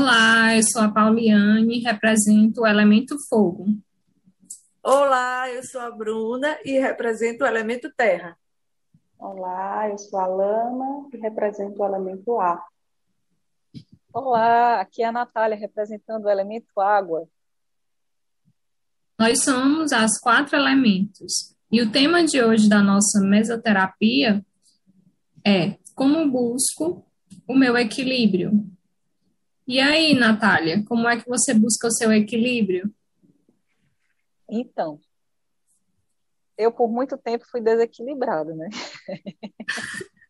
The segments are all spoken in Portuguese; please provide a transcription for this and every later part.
Olá, eu sou a Pauliane e represento o elemento fogo. Olá, eu sou a Bruna e represento o elemento terra. Olá, eu sou a Lama e represento o elemento ar. Olá, aqui é a Natália representando o elemento água. Nós somos as quatro elementos e o tema de hoje da nossa mesoterapia é como busco o meu equilíbrio. E aí, Natália, como é que você busca o seu equilíbrio? Então, eu por muito tempo fui desequilibrada, né?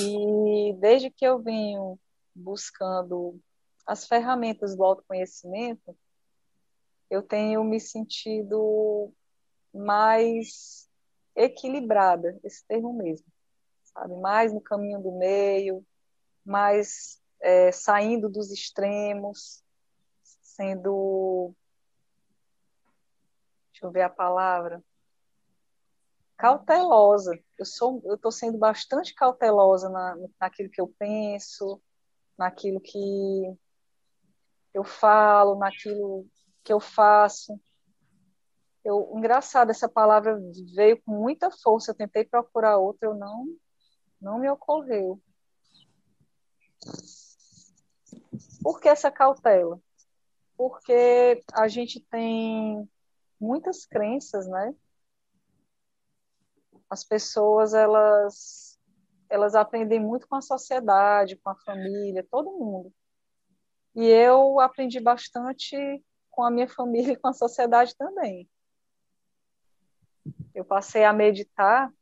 e desde que eu venho buscando as ferramentas do autoconhecimento, eu tenho me sentido mais equilibrada, esse termo mesmo, sabe? Mais no caminho do meio, mais é, saindo dos extremos, sendo. Deixa eu ver a palavra. Cautelosa. Eu sou, eu estou sendo bastante cautelosa na, naquilo que eu penso, naquilo que eu falo, naquilo que eu faço. Eu, engraçado, essa palavra veio com muita força. Eu tentei procurar outra, eu não, não me ocorreu. Por que essa cautela? Porque a gente tem muitas crenças, né? As pessoas, elas, elas aprendem muito com a sociedade, com a família, todo mundo. E eu aprendi bastante com a minha família e com a sociedade também. Eu passei a meditar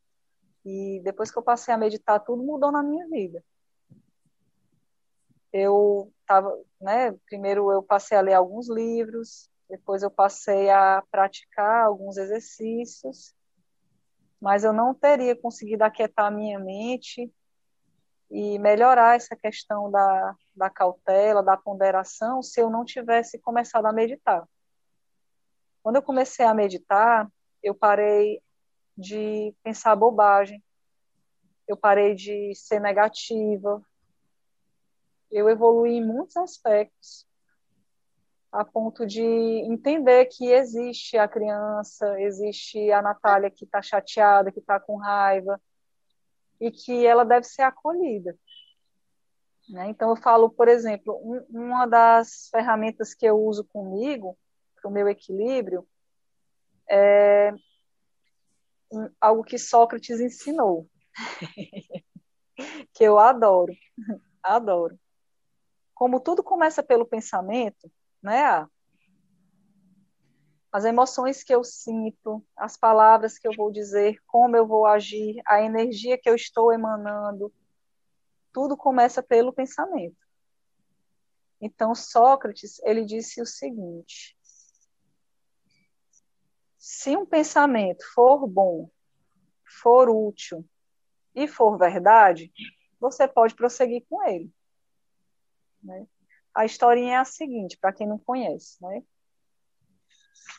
e depois que eu passei a meditar, tudo mudou na minha vida eu estava, né, primeiro eu passei a ler alguns livros, depois eu passei a praticar alguns exercícios, mas eu não teria conseguido aquietar a minha mente e melhorar essa questão da, da cautela, da ponderação, se eu não tivesse começado a meditar. Quando eu comecei a meditar, eu parei de pensar bobagem, eu parei de ser negativa, eu evolui em muitos aspectos, a ponto de entender que existe a criança, existe a Natália que está chateada, que está com raiva, e que ela deve ser acolhida. Né? Então, eu falo, por exemplo, um, uma das ferramentas que eu uso comigo, para o meu equilíbrio, é algo que Sócrates ensinou, que eu adoro, adoro como tudo começa pelo pensamento, né? As emoções que eu sinto, as palavras que eu vou dizer, como eu vou agir, a energia que eu estou emanando, tudo começa pelo pensamento. Então Sócrates, ele disse o seguinte: se um pensamento for bom, for útil e for verdade, você pode prosseguir com ele. Né? A historinha é a seguinte, para quem não conhece. Né?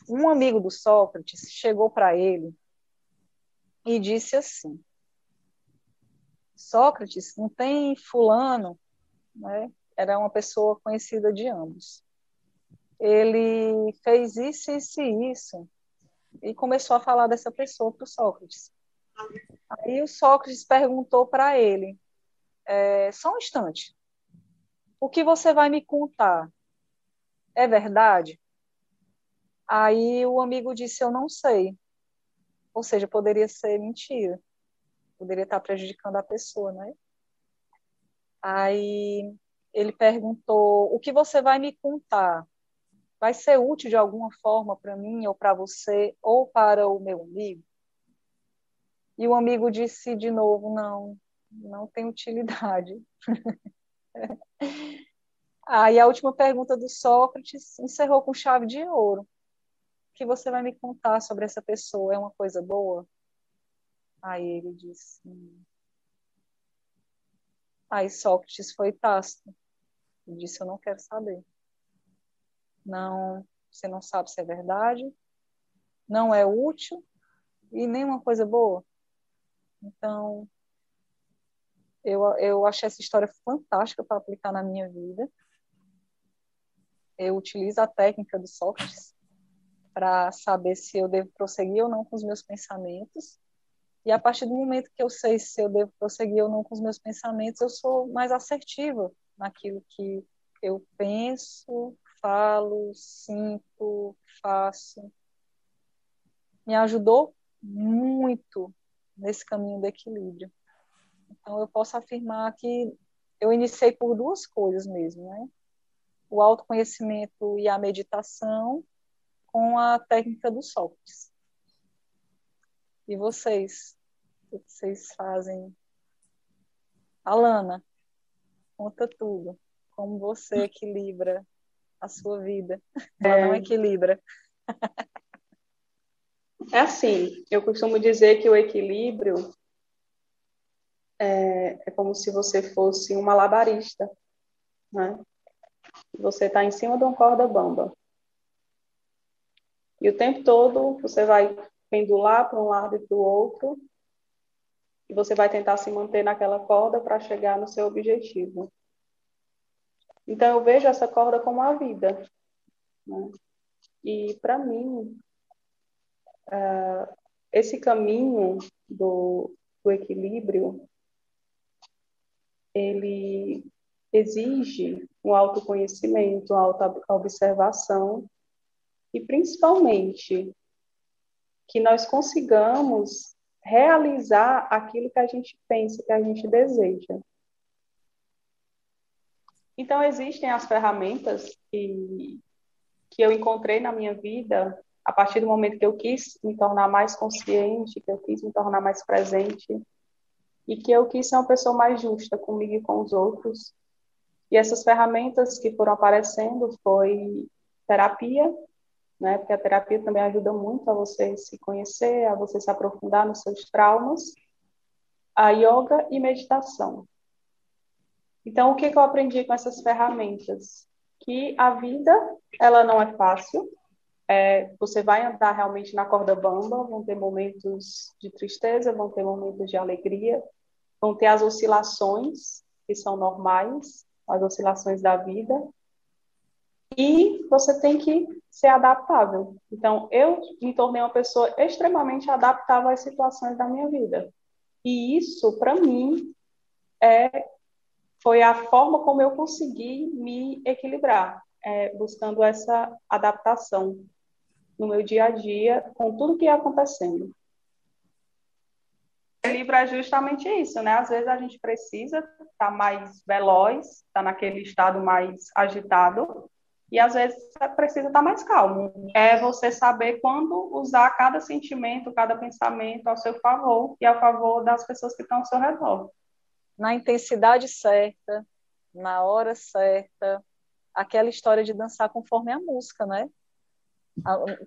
Um amigo do Sócrates chegou para ele e disse assim: Sócrates, não tem fulano, né? era uma pessoa conhecida de ambos. Ele fez isso, isso e isso, e começou a falar dessa pessoa para o Sócrates. Aí o Sócrates perguntou para ele, é, só um instante, o que você vai me contar é verdade? Aí o amigo disse: Eu não sei. Ou seja, poderia ser mentira. Poderia estar prejudicando a pessoa, né? Aí ele perguntou: O que você vai me contar? Vai ser útil de alguma forma para mim, ou para você, ou para o meu amigo? E o amigo disse de novo: Não, não tem utilidade. Aí a última pergunta do Sócrates encerrou com chave de ouro. O que você vai me contar sobre essa pessoa? É uma coisa boa? Aí ele disse. Hum. Aí Sócrates foi tácito. Ele disse: Eu não quero saber. Não, você não sabe se é verdade, não é útil e nem uma coisa boa. Então, Eu, eu achei essa história fantástica para aplicar na minha vida. Eu utilizo a técnica do Sócrates para saber se eu devo prosseguir ou não com os meus pensamentos. E a partir do momento que eu sei se eu devo prosseguir ou não com os meus pensamentos, eu sou mais assertiva naquilo que eu penso, falo, sinto, faço. Me ajudou muito nesse caminho do equilíbrio. Então, eu posso afirmar que eu iniciei por duas coisas mesmo, né? O autoconhecimento e a meditação com a técnica do Sócrates. E vocês? O que vocês fazem? Alana, conta tudo. Como você equilibra a sua vida? Ela é... não equilibra. É assim, eu costumo dizer que o equilíbrio é, é como se você fosse um malabarista, né? Você está em cima de uma corda bamba. E o tempo todo você vai pendular para um lado e para o outro, e você vai tentar se manter naquela corda para chegar no seu objetivo. Então eu vejo essa corda como a vida. Né? E para mim, uh, esse caminho do, do equilíbrio ele exige um autoconhecimento, uma autoobservação e principalmente que nós consigamos realizar aquilo que a gente pensa, que a gente deseja. Então, existem as ferramentas que, que eu encontrei na minha vida a partir do momento que eu quis me tornar mais consciente, que eu quis me tornar mais presente, e que eu quis ser uma pessoa mais justa comigo e com os outros. E essas ferramentas que foram aparecendo foi terapia, né? Porque a terapia também ajuda muito a você se conhecer, a você se aprofundar nos seus traumas, a yoga e meditação. Então, o que, que eu aprendi com essas ferramentas? Que a vida, ela não é fácil, é, você vai andar realmente na corda bamba, vão ter momentos de tristeza, vão ter momentos de alegria, vão ter as oscilações, que são normais, as oscilações da vida, e você tem que ser adaptável. Então, eu me tornei uma pessoa extremamente adaptável às situações da minha vida. E isso, para mim, é, foi a forma como eu consegui me equilibrar, é, buscando essa adaptação no meu dia a dia com tudo que ia acontecendo equilíbrio é justamente isso, né? Às vezes a gente precisa estar tá mais veloz, estar tá naquele estado mais agitado, e às vezes precisa estar tá mais calmo. É você saber quando usar cada sentimento, cada pensamento ao seu favor e a favor das pessoas que estão ao seu redor. Na intensidade certa, na hora certa, aquela história de dançar conforme a música, né?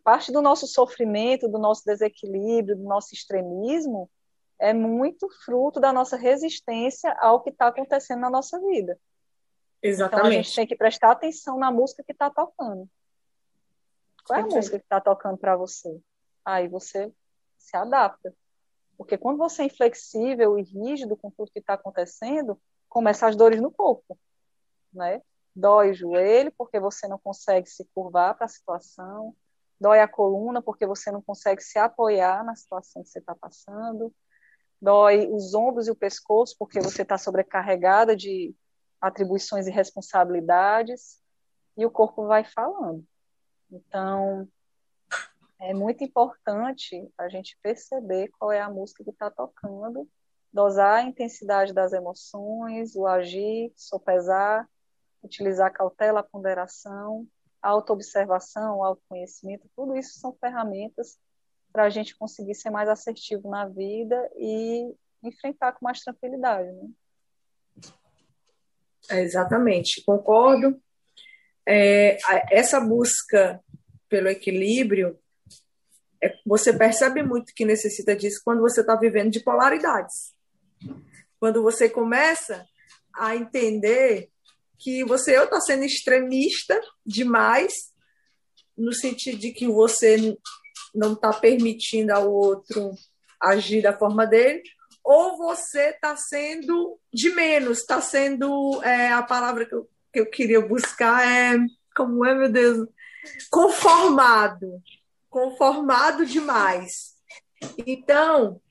Parte do nosso sofrimento, do nosso desequilíbrio, do nosso extremismo, é muito fruto da nossa resistência ao que está acontecendo na nossa vida. Exatamente. Então a gente tem que prestar atenção na música que está tocando. Qual é a música que está tocando para você? Aí você se adapta. Porque quando você é inflexível e rígido com tudo que está acontecendo, começam as dores no corpo, né? Dói o joelho porque você não consegue se curvar para a situação, dói a coluna porque você não consegue se apoiar na situação que você está passando, dói os ombros e o pescoço, porque você está sobrecarregada de atribuições e responsabilidades, e o corpo vai falando. Então, é muito importante a gente perceber qual é a música que está tocando, dosar a intensidade das emoções, o agir, sopesar, utilizar a cautela, a ponderação, a autoobservação, o autoconhecimento, tudo isso são ferramentas para a gente conseguir ser mais assertivo na vida e enfrentar com mais tranquilidade. Né? É, exatamente, concordo. É, essa busca pelo equilíbrio, é, você percebe muito que necessita disso quando você está vivendo de polaridades. Quando você começa a entender que você está sendo extremista demais, no sentido de que você não está permitindo ao outro agir da forma dele, ou você está sendo de menos, está sendo é, a palavra que eu, que eu queria buscar é como é, meu Deus, conformado, conformado demais. Então,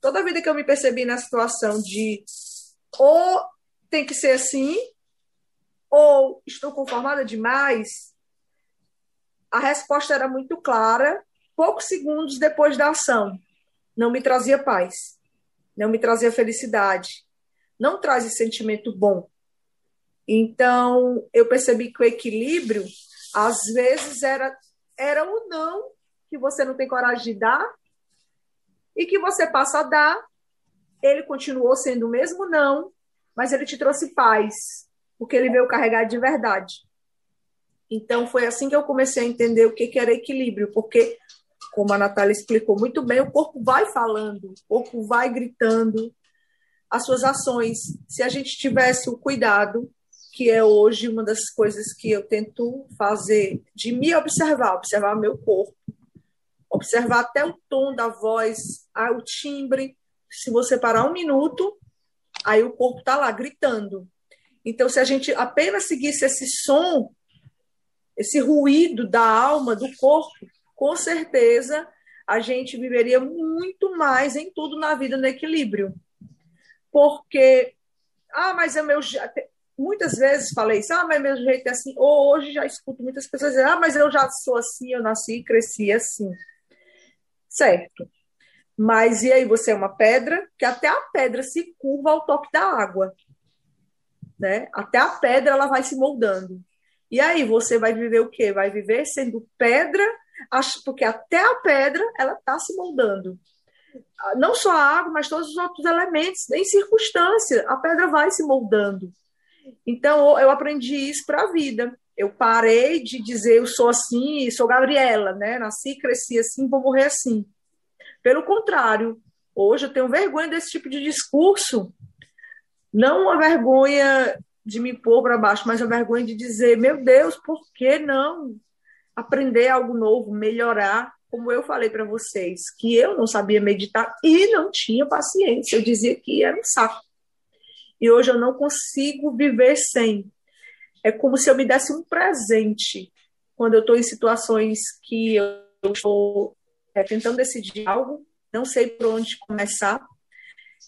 toda vida que eu me percebi na situação de ou tem que ser assim, ou estou conformada demais, a resposta era muito clara, poucos segundos depois da ação. Não me trazia paz, não me trazia felicidade, não traz esse sentimento bom. Então, eu percebi que o equilíbrio, às vezes, era, era o não que você não tem coragem de dar e que você passa a dar. Ele continuou sendo o mesmo não, mas ele te trouxe paz, porque ele veio carregar de verdade. Então, foi assim que eu comecei a entender o que, que era equilíbrio, porque, como a Natália explicou muito bem, o corpo vai falando, o corpo vai gritando as suas ações. Se a gente tivesse o cuidado que é hoje uma das coisas que eu tento fazer, de me observar, observar meu corpo, observar até o tom da voz, o timbre. Se você parar um minuto, aí o corpo está lá gritando. Então, se a gente apenas seguisse esse som, esse ruído da alma, do corpo, com certeza a gente viveria muito mais em tudo na vida no equilíbrio. Porque, ah, mas é meu muitas vezes falei isso, ah, mas meu jeito é assim. Ou hoje já escuto muitas pessoas dizer, ah, mas eu já sou assim, eu nasci e cresci assim. Certo. Mas e aí você é uma pedra, que até a pedra se curva ao toque da água. Né? Até a pedra ela vai se moldando. E aí você vai viver o quê? Vai viver sendo pedra, porque até a pedra ela está se moldando. Não só a água, mas todos os outros elementos, em circunstância, a pedra vai se moldando. Então, eu aprendi isso para a vida. Eu parei de dizer eu sou assim, sou Gabriela, né? Nasci, cresci assim, vou morrer assim. Pelo contrário, hoje eu tenho vergonha desse tipo de discurso. Não uma vergonha de me pôr para baixo, mas a vergonha de dizer, meu Deus, por que não aprender algo novo, melhorar? Como eu falei para vocês, que eu não sabia meditar e não tinha paciência. Eu dizia que era um saco e hoje eu não consigo viver sem. É como se eu me desse um presente quando eu estou em situações que eu estou é, tentando decidir algo, não sei por onde começar,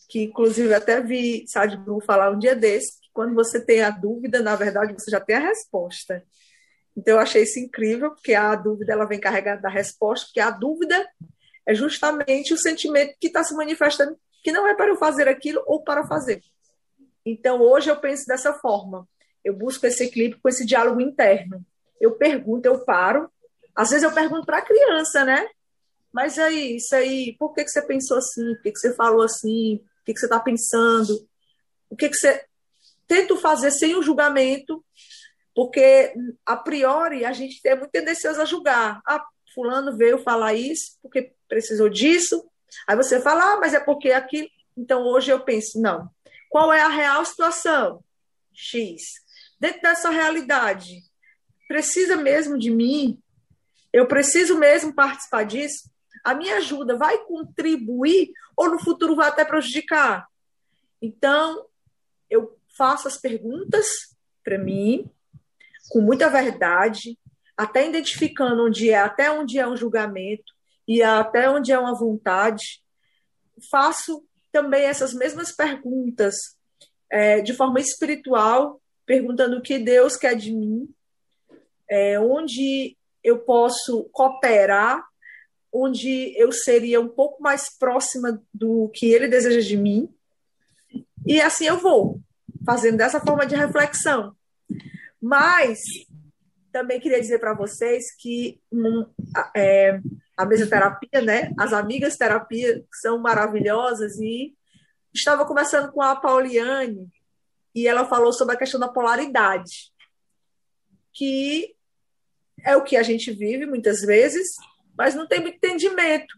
que inclusive até vi Sadhguru falar um dia desse, que quando você tem a dúvida, na verdade você já tem a resposta. Então eu achei isso incrível, porque a dúvida ela vem carregada da resposta, porque a dúvida é justamente o sentimento que está se manifestando, que não é para eu fazer aquilo ou para fazer. Então, hoje eu penso dessa forma. Eu busco esse equilíbrio com esse diálogo interno. Eu pergunto, eu paro. Às vezes eu pergunto para a criança, né? Mas aí, isso aí, por que, que você pensou assim? Por que, que você falou assim? O que, que você está pensando? O que, que você. Tento fazer sem o julgamento, porque a priori a gente é muito tendencioso a julgar. Ah, Fulano veio falar isso porque precisou disso. Aí você fala, ah, mas é porque aquilo. Então hoje eu penso, não, qual é a real situação? X. Dentro dessa realidade, precisa mesmo de mim? Eu preciso mesmo participar disso? A minha ajuda vai contribuir ou no futuro vai até prejudicar? Então, eu faço as perguntas para mim, com muita verdade, até identificando onde é, até onde é um julgamento e até onde é uma vontade. Faço também essas mesmas perguntas é, de forma espiritual, perguntando o que Deus quer de mim, é, onde eu posso cooperar, onde eu seria um pouco mais próxima do que Ele deseja de mim. E assim eu vou, fazendo dessa forma de reflexão. Mas também queria dizer para vocês que um, é, a mesoterapia, né? As amigas terapia são maravilhosas e estava conversando com a Pauliane e ela falou sobre a questão da polaridade, que é o que a gente vive muitas vezes, mas não tem muito entendimento.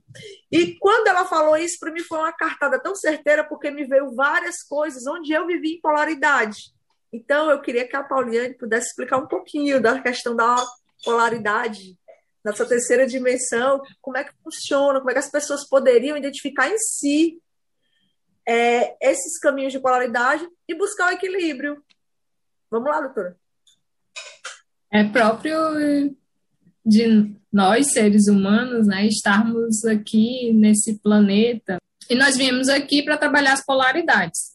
E quando ela falou isso, para mim foi uma cartada tão certeira, porque me veio várias coisas onde eu vivi em polaridade. Então, eu queria que a Pauliane pudesse explicar um pouquinho da questão da polaridade nessa terceira dimensão, como é que funciona, como é que as pessoas poderiam identificar em si é, esses caminhos de polaridade e buscar o equilíbrio. Vamos lá, doutora. É próprio de nós, seres humanos, né, estarmos aqui nesse planeta. E nós viemos aqui para trabalhar as polaridades.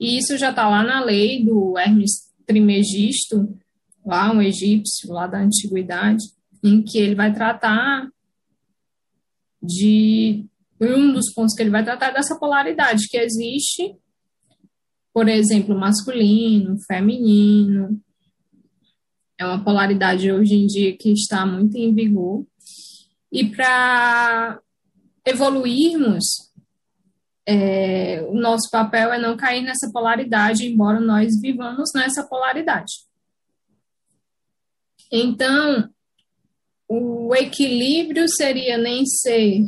E isso já está lá na lei do Hermes Trimegisto, lá um egípcio, lá da antiguidade, em que ele vai tratar de um dos pontos que ele vai tratar é dessa polaridade que existe, por exemplo, masculino, feminino. É uma polaridade hoje em dia que está muito em vigor. E para evoluirmos, é, o nosso papel é não cair nessa polaridade, embora nós vivamos nessa polaridade. Então, o equilíbrio seria nem ser,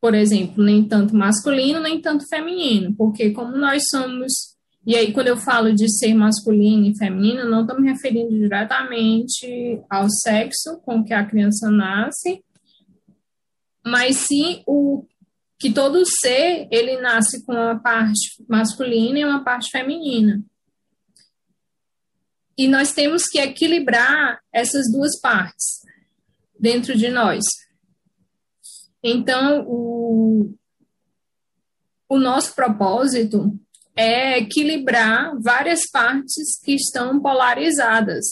por exemplo, nem tanto masculino, nem tanto feminino, porque como nós somos e aí, quando eu falo de ser masculino e feminino, não estou me referindo diretamente ao sexo com que a criança nasce, mas sim o que todo ser ele nasce com uma parte masculina e uma parte feminina. E nós temos que equilibrar essas duas partes dentro de nós. Então, o, o nosso propósito é equilibrar várias partes que estão polarizadas.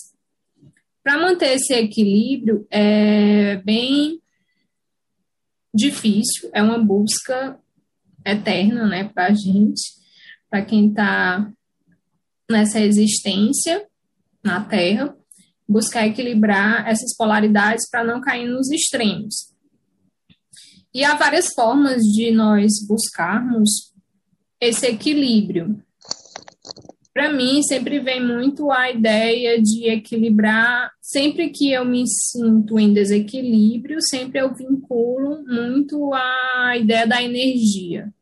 Para manter esse equilíbrio é bem difícil, é uma busca eterna, né, para a gente, para quem está nessa existência na Terra, buscar equilibrar essas polaridades para não cair nos extremos. E há várias formas de nós buscarmos esse equilíbrio. Para mim, sempre vem muito a ideia de equilibrar. Sempre que eu me sinto em desequilíbrio, sempre eu vinculo muito a ideia da energia.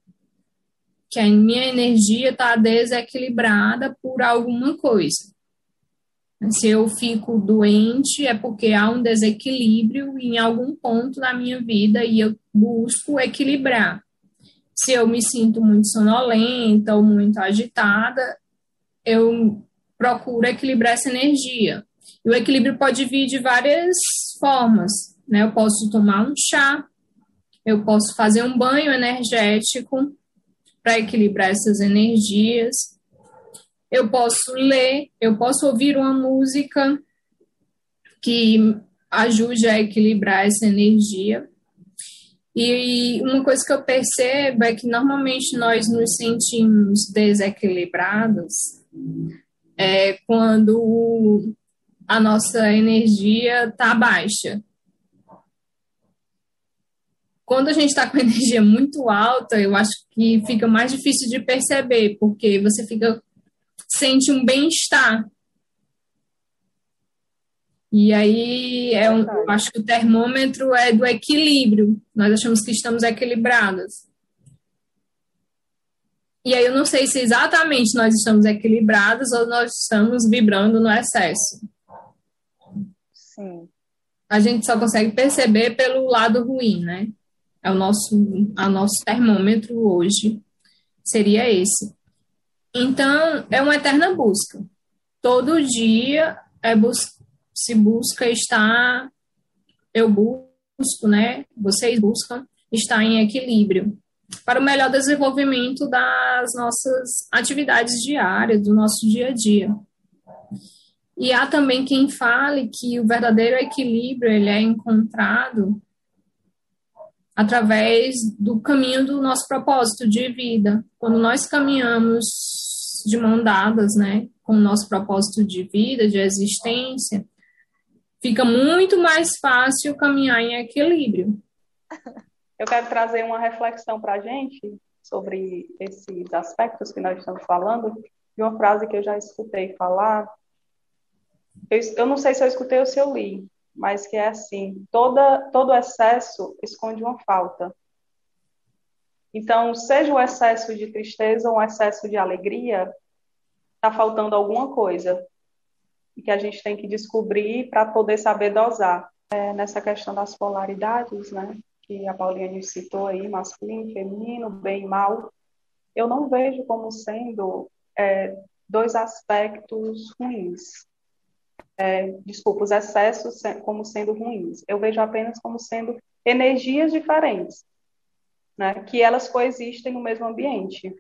Que a minha energia está desequilibrada por alguma coisa. Se eu fico doente, é porque há um desequilíbrio em algum ponto da minha vida e eu busco equilibrar. Se eu me sinto muito sonolenta ou muito agitada, eu procuro equilibrar essa energia. E o equilíbrio pode vir de várias formas, né? Eu posso tomar um chá, eu posso fazer um banho energético para equilibrar essas energias. Eu posso ler, eu posso ouvir uma música que ajude a equilibrar essa energia. E uma coisa que eu percebo é que normalmente nós nos sentimos desequilibrados é quando a nossa energia está baixa. Quando a gente está com energia muito alta, eu acho que fica mais difícil de perceber, porque você fica sente um bem-estar e aí é um, acho que o termômetro é do equilíbrio. Nós achamos que estamos equilibradas. E aí eu não sei se exatamente nós estamos equilibrados ou nós estamos vibrando no excesso. Sim. A gente só consegue perceber pelo lado ruim, né? É o nosso, a nosso termômetro hoje seria esse. Então, é uma eterna busca. Todo dia é buscar se busca estar, eu busco, né? Vocês buscam estar em equilíbrio para o melhor desenvolvimento das nossas atividades diárias, do nosso dia a dia. E há também quem fale que o verdadeiro equilíbrio ele é encontrado através do caminho do nosso propósito de vida. Quando nós caminhamos de mão dadas, né, com o nosso propósito de vida, de existência, fica muito mais fácil caminhar em equilíbrio. Eu quero trazer uma reflexão para a gente sobre esses aspectos que nós estamos falando, de uma frase que eu já escutei falar. Eu, eu não sei se eu escutei ou se eu li, mas que é assim: toda, todo excesso esconde uma falta. Então, seja o excesso de tristeza ou um excesso de alegria, está faltando alguma coisa e que a gente tem que descobrir para poder saber dosar. É, nessa questão das polaridades, né, que a Paulinha citou aí, masculino, feminino, bem e mal, eu não vejo como sendo é, dois aspectos ruins. É, desculpa, os excessos como sendo ruins. Eu vejo apenas como sendo energias diferentes, né, que elas coexistem no mesmo ambiente.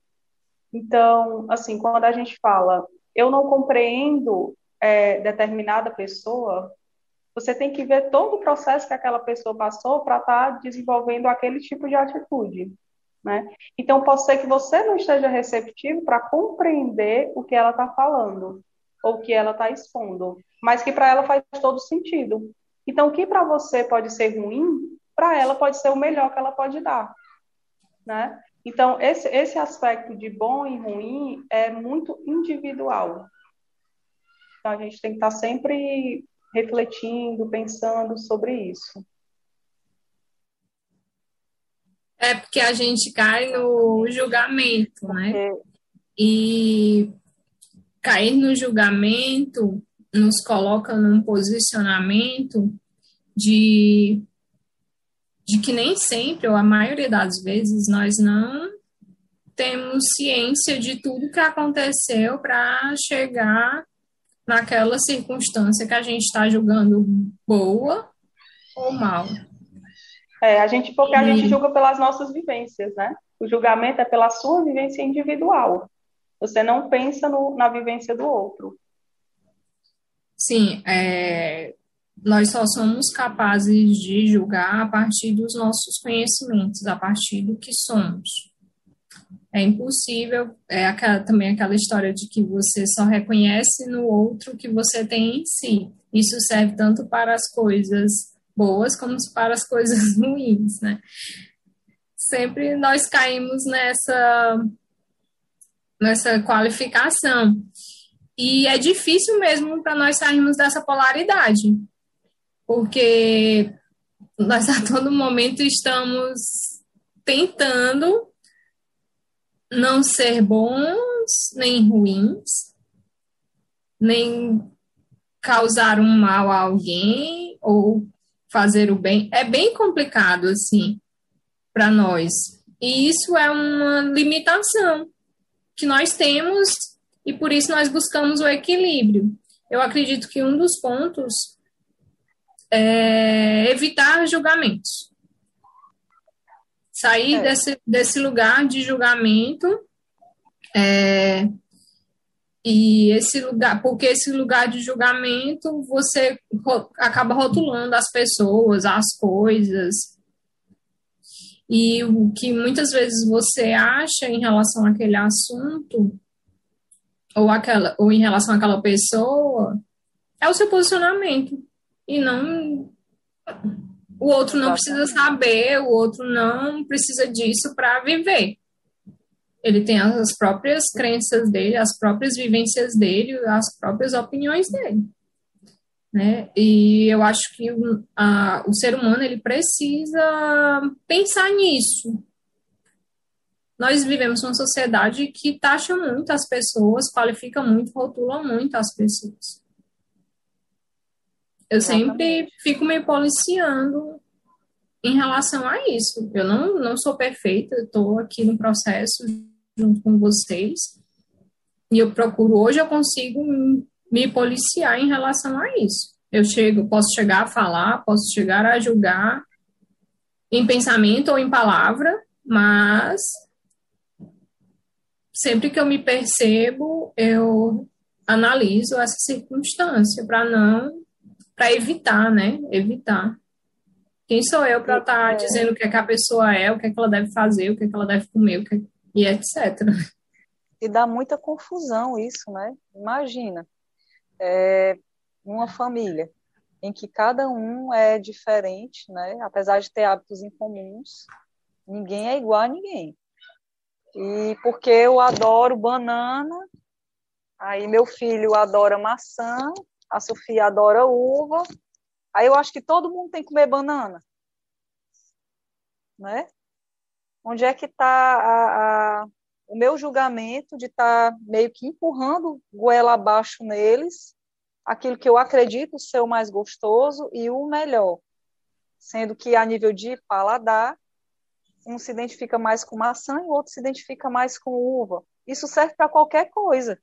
Então, assim, quando a gente fala, eu não compreendo é, determinada pessoa, você tem que ver todo o processo que aquela pessoa passou para estar tá desenvolvendo aquele tipo de atitude. Né? Então, pode ser que você não esteja receptivo para compreender o que ela está falando ou o que ela está expondo, mas que para ela faz todo sentido. Então, o que para você pode ser ruim, para ela pode ser o melhor que ela pode dar. Né? Então, esse, esse aspecto de bom e ruim é muito individual. Então, a gente tem que estar tá sempre refletindo, pensando sobre isso. É porque a gente cai no julgamento, né? E cair no julgamento nos coloca num posicionamento de, de que nem sempre, ou a maioria das vezes, nós não temos ciência de tudo que aconteceu para chegar naquela circunstância que a gente está julgando boa ou mal. É, a gente, porque a gente julga pelas nossas vivências, né? O julgamento é pela sua vivência individual. Você não pensa no, na vivência do outro. Sim, é, nós só somos capazes de julgar a partir dos nossos conhecimentos, a partir do que somos. É impossível, é aquela, também aquela história de que você só reconhece no outro o que você tem em si. Isso serve tanto para as coisas boas como para as coisas ruins, né? Sempre nós caímos nessa nessa qualificação. E é difícil mesmo para nós sairmos dessa polaridade, porque nós a todo momento estamos tentando não ser bons nem ruins, nem causar um mal a alguém ou fazer o bem. É bem complicado, assim, para nós. E isso é uma limitação que nós temos e por isso nós buscamos o equilíbrio. Eu acredito que um dos pontos é evitar julgamentos sair é. desse, desse lugar de julgamento é, e esse lugar, porque esse lugar de julgamento você acaba rotulando as pessoas, as coisas. E o que muitas vezes você acha em relação àquele assunto, ou, aquela, ou em relação àquela pessoa, é o seu posicionamento. E não o outro não precisa saber, o outro não precisa disso para viver. Ele tem as próprias crenças dele, as próprias vivências dele, as próprias opiniões dele. Né? E eu acho que o, a, o ser humano ele precisa pensar nisso. Nós vivemos numa sociedade que taxa muito as pessoas, qualifica muito, rotula muito as pessoas. Eu sempre fico me policiando em relação a isso. Eu não, não sou perfeita, estou aqui no processo junto com vocês. E eu procuro, hoje eu consigo me policiar em relação a isso. Eu chego, posso chegar a falar, posso chegar a julgar em pensamento ou em palavra, mas sempre que eu me percebo, eu analiso essa circunstância para não para evitar, né? Evitar. Quem sou eu para estar tá é. dizendo o que, é que a pessoa é, o que, é que ela deve fazer, o que, é que ela deve comer, o que, é e etc. E dá muita confusão isso, né? Imagina, é, uma família em que cada um é diferente, né? Apesar de ter hábitos incomuns, ninguém é igual a ninguém. E porque eu adoro banana, aí meu filho adora maçã, a Sofia adora uva, aí eu acho que todo mundo tem que comer banana. Né? Onde é que está o meu julgamento de estar tá meio que empurrando goela abaixo neles, aquilo que eu acredito ser o mais gostoso e o melhor. sendo que a nível de paladar, um se identifica mais com maçã e o outro se identifica mais com uva. Isso serve para qualquer coisa.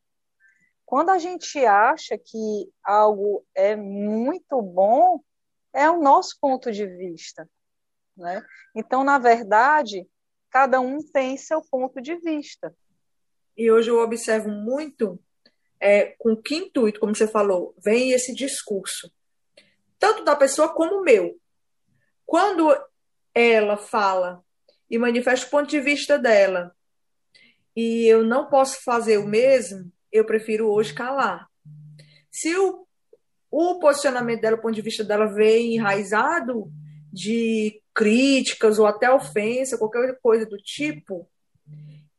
Quando a gente acha que algo é muito bom, é o nosso ponto de vista. Né? Então, na verdade, cada um tem seu ponto de vista. E hoje eu observo muito é, com que intuito, como você falou, vem esse discurso, tanto da pessoa como o meu. Quando ela fala e manifesta o ponto de vista dela, e eu não posso fazer o mesmo, eu prefiro hoje calar. Se o, o posicionamento dela, o ponto de vista dela vem enraizado de críticas ou até ofensa, qualquer coisa do tipo,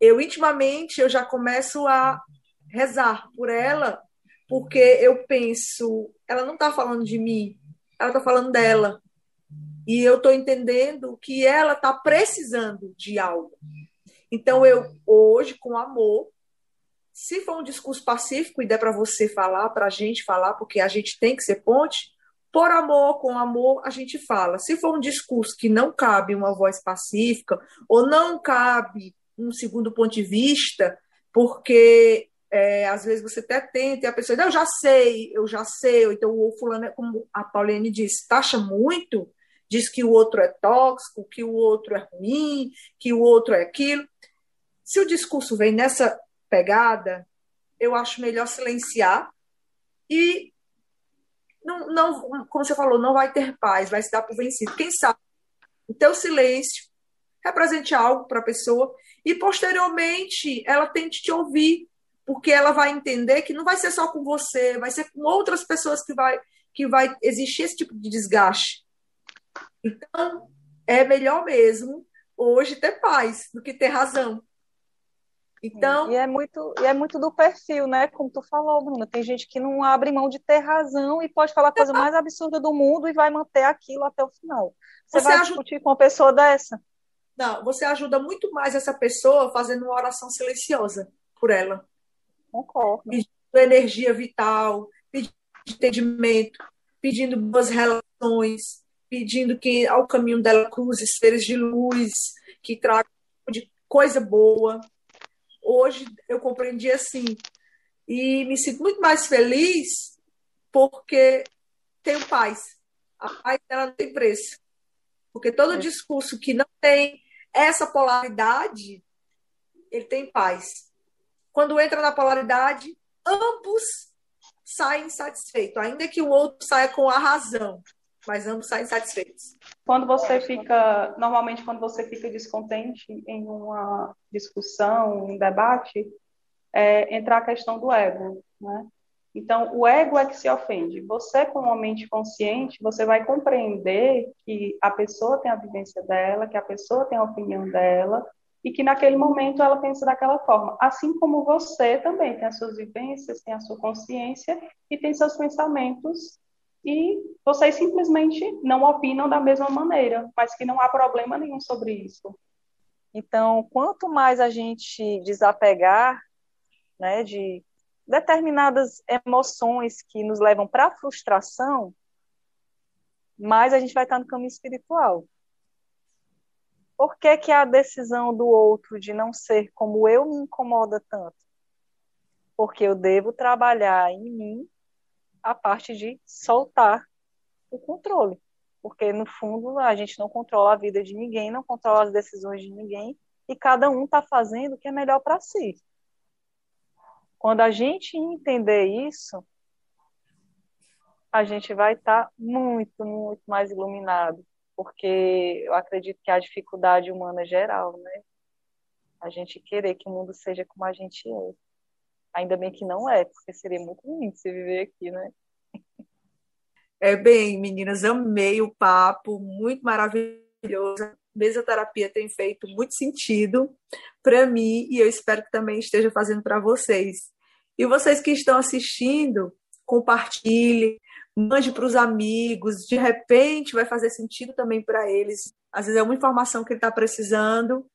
eu intimamente eu já começo a rezar por ela, porque eu penso, ela não está falando de mim, ela está falando dela. E eu estou entendendo que ela está precisando de algo. Então, eu, hoje, com amor, se for um discurso pacífico e der para você falar, para a gente falar, porque a gente tem que ser ponte, por amor, com amor, a gente fala. Se for um discurso que não cabe uma voz pacífica, ou não cabe um segundo ponto de vista, porque é, às vezes você até tenta e a pessoa diz, eu já sei, eu já sei, ou então o fulano, é como a Pauline disse, taxa muito, diz que o outro é tóxico, que o outro é ruim, que o outro é aquilo. Se o discurso vem nessa pegada, eu acho melhor silenciar e não, não, como você falou, não vai ter paz, vai se dar por vencido. Quem sabe o teu silêncio represente algo para a pessoa e posteriormente ela tente te ouvir, porque ela vai entender que não vai ser só com você, vai ser com outras pessoas que vai que vai existir esse tipo de desgaste. Então, é melhor mesmo hoje ter paz do que ter razão. Então, e é muito e é muito do perfil, né? Como tu falou, Bruna, tem gente que não abre mão de ter razão e pode falar a coisa mais absurda do mundo e vai manter aquilo até o final. Você, você vai ajuda... discutir com uma pessoa dessa? Não, você ajuda muito mais essa pessoa fazendo uma oração silenciosa por ela. Concordo. Pedindo energia vital, pedindo entendimento, pedindo boas relações, pedindo que ao caminho dela cruze seres de luz, que traga de coisa boa, hoje eu compreendi assim. E me sinto muito mais feliz porque tenho paz. A paz ela não tem preço. Porque todo é. discurso que não tem essa polaridade, ele tem paz. Quando entra na polaridade, ambos saem satisfeitos, ainda que o outro saia com a razão mas ambos saem satisfeitos. Quando você fica, normalmente quando você fica descontente em uma discussão, um debate, é, entra a questão do ego, né? Então, o ego é que se ofende. Você, com uma mente consciente, você vai compreender que a pessoa tem a vivência dela, que a pessoa tem a opinião dela, e que naquele momento ela pensa daquela forma. Assim como você também tem as suas vivências, tem a sua consciência e tem seus pensamentos e vocês simplesmente não opinam da mesma maneira, mas que não há problema nenhum sobre isso. Então, quanto mais a gente desapegar né, de determinadas emoções que nos levam para a frustração, mais a gente vai estar no caminho espiritual. Por que, que a decisão do outro de não ser como eu me incomoda tanto? Porque eu devo trabalhar em mim a parte de soltar o controle. Porque, no fundo, a gente não controla a vida de ninguém, não controla as decisões de ninguém, e cada um está fazendo o que é melhor para si. Quando a gente entender isso, a gente vai estar tá muito, muito mais iluminado, porque eu acredito que a dificuldade humana é geral, né? A gente querer que o mundo seja como a gente é. Ainda bem que não é, porque seria muito ruim se viver aqui, né? É bem, meninas, amei o papo, muito maravilhoso. A mesoterapia tem feito muito sentido para mim e eu espero que também esteja fazendo para vocês. E vocês que estão assistindo, compartilhe, mande para os amigos, de repente vai fazer sentido também para eles. Às vezes é uma informação que ele está precisando.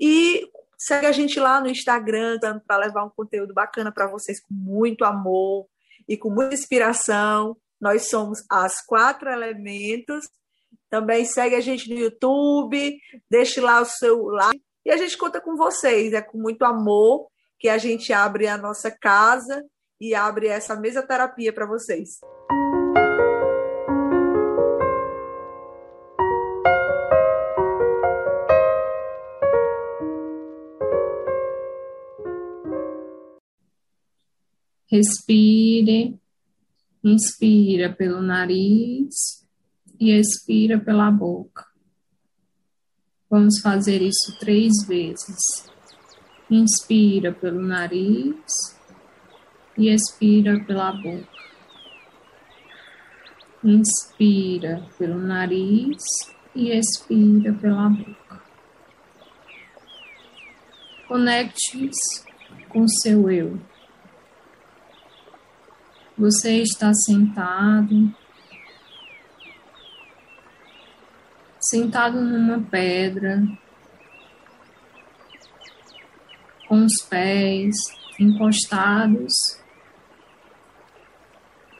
E Segue a gente lá no Instagram para levar um conteúdo bacana para vocês com muito amor e com muita inspiração. Nós somos as quatro elementos. Também segue a gente no YouTube, deixe lá o seu like. E a gente conta com vocês. É com muito amor que a gente abre a nossa casa e abre essa mesa terapia para vocês. Respire, inspira pelo nariz e expira pela boca. Vamos fazer isso três vezes. Inspira pelo nariz e expira pela boca. Inspira pelo nariz e expira pela boca. Conecte-se com seu eu. Você está sentado, sentado numa pedra, com os pés encostados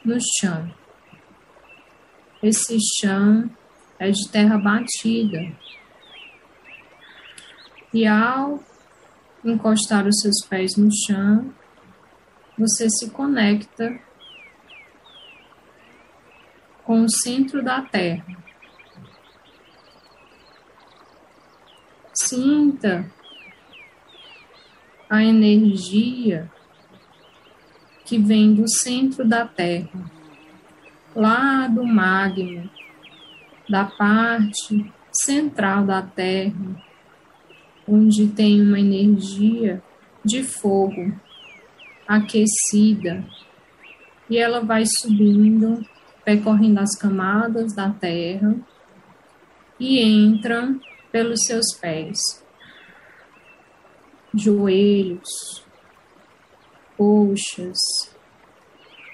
no chão. Esse chão é de terra batida. E ao encostar os seus pés no chão, você se conecta com o centro da Terra. Sinta a energia que vem do centro da Terra, lá do magma, da parte central da Terra, onde tem uma energia de fogo aquecida e ela vai subindo percorrendo as camadas da terra e entram pelos seus pés, joelhos, coxas,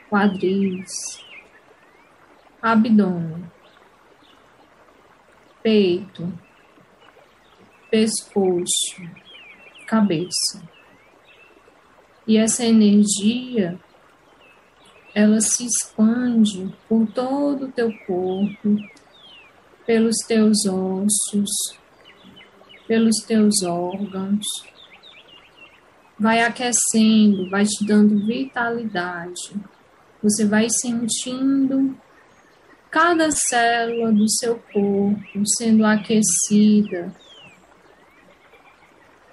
quadris, abdômen, peito, pescoço, cabeça. E essa energia ela se expande por todo o teu corpo, pelos teus ossos, pelos teus órgãos. Vai aquecendo, vai te dando vitalidade. Você vai sentindo cada célula do seu corpo sendo aquecida.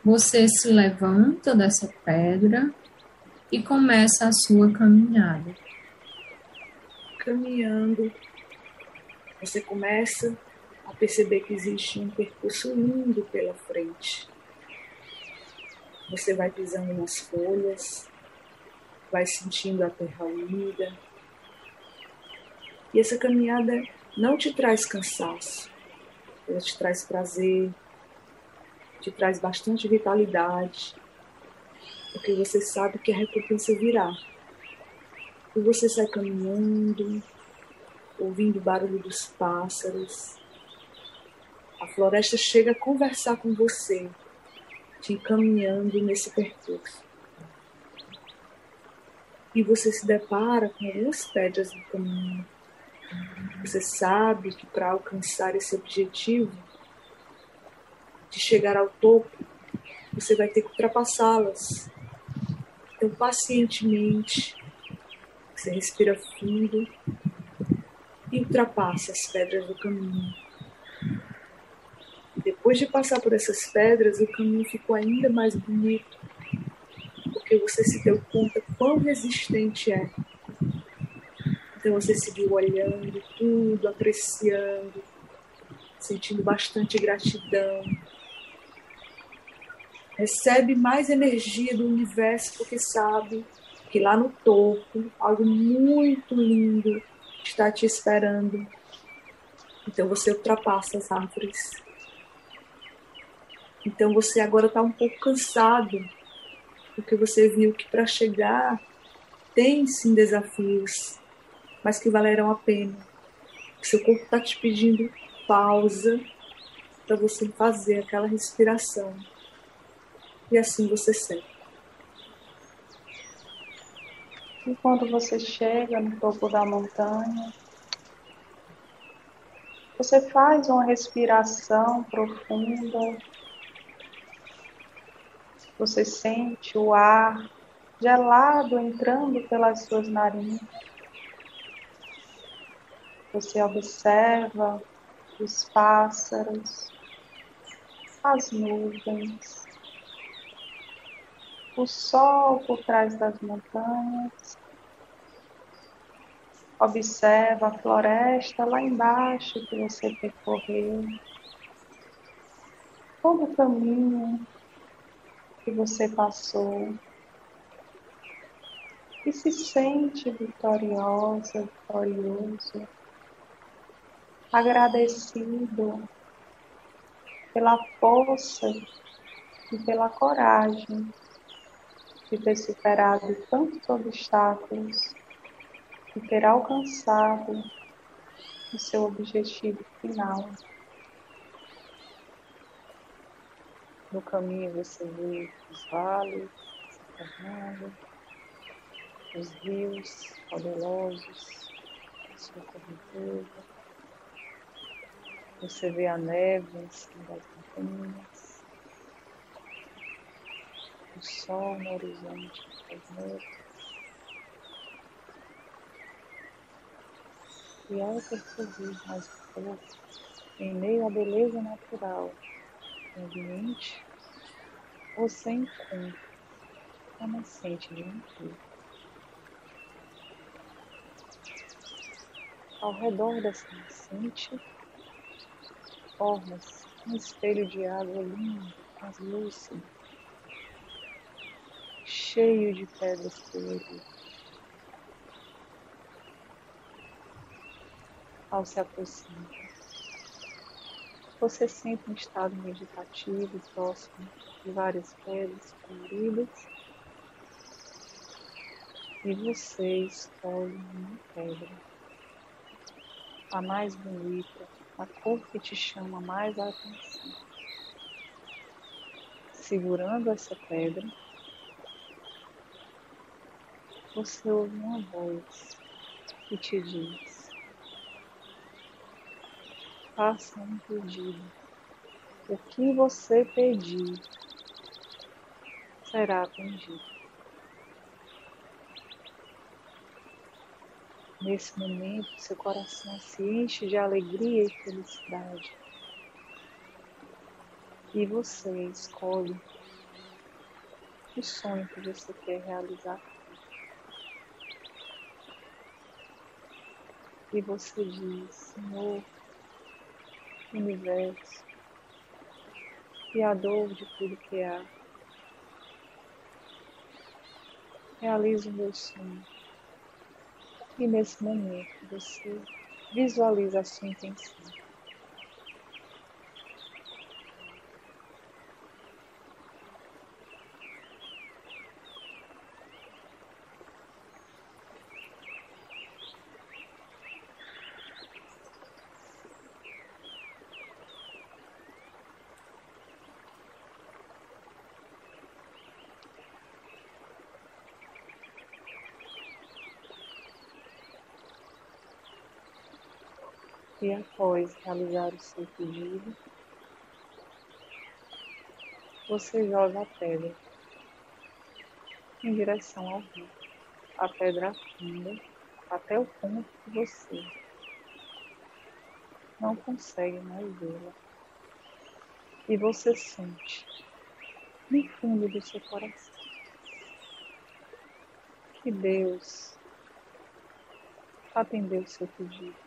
Você se levanta dessa pedra e começa a sua caminhada caminhando, você começa a perceber que existe um percurso lindo pela frente. Você vai pisando nas folhas, vai sentindo a terra úmida. E essa caminhada não te traz cansaço, ela te traz prazer, te traz bastante vitalidade, porque você sabe que a recompensa virá. E você sai caminhando, ouvindo o barulho dos pássaros. A floresta chega a conversar com você, te encaminhando nesse percurso. E você se depara com algumas pedras no caminho. Você sabe que para alcançar esse objetivo, de chegar ao topo, você vai ter que ultrapassá-las. Então, pacientemente, você respira fundo e ultrapassa as pedras do caminho. Depois de passar por essas pedras, o caminho ficou ainda mais bonito, porque você se deu conta quão resistente é. Então você seguiu olhando tudo, apreciando, sentindo bastante gratidão. Recebe mais energia do universo porque sabe que lá no topo algo muito lindo está te esperando. Então você ultrapassa as árvores. Então você agora está um pouco cansado, porque você viu que para chegar tem sim desafios, mas que valerão a pena. seu corpo está te pedindo pausa para você fazer aquela respiração. E assim você sente. E quando você chega no topo da montanha, Você faz uma respiração profunda. Você sente o ar gelado entrando pelas suas narinas. Você observa os pássaros, as nuvens, o sol por trás das montanhas. Observa a floresta lá embaixo que você percorreu. Todo o caminho que você passou. E se sente vitoriosa, vitorioso, agradecido pela força e pela coragem de ter superado tantos obstáculos e ter alcançado o seu objetivo final. No caminho você vê os vales se os rios poderosos, a sua correnteza. Você vê a neve em cima das montanhas, o sol no horizonte das nuvens. E ao perceber mais um pouco, em meio à beleza natural do ambiente, você encontra a nascente de um rio. Ao redor dessa nascente, formas um espelho de água lindo, translúcido, cheio de pedras coloridas. Ao se aproximar, você sente um estado meditativo próximo de várias pedras coloridas e você escolhe uma pedra, a mais bonita, a cor que te chama mais a atenção. Segurando essa pedra, você ouve uma voz que te diz: faça um pedido. O que você pedir será atendido. Nesse momento, seu coração se enche de alegria e felicidade. E você escolhe o sonho que você quer realizar. E você diz, Senhor, universo, Criador de tudo que há, realize o meu sonho e nesse momento você visualiza a sua intenção. E após realizar o seu pedido, você joga a pedra em direção ao rio. A pedra afunda até o ponto que você não consegue mais vê-la. E você sente no fundo do seu coração que Deus atendeu o seu pedido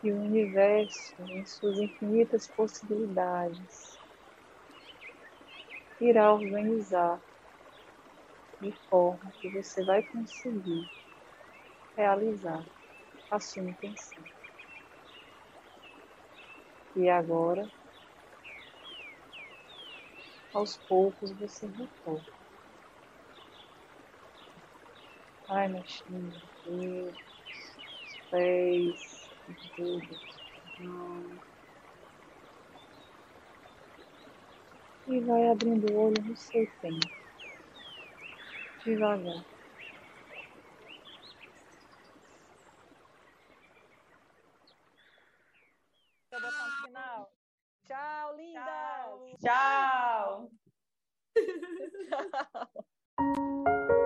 que o universo, em suas infinitas possibilidades, irá organizar de forma que você vai conseguir realizar a sua intenção. E agora, aos poucos, você retorna. Ai, Machinho, Deus, os pés, tudo. E vai abrindo o olho no seu tempo. Devagar. Final. Tchau, linda! Tchau! Tchau! Tchau.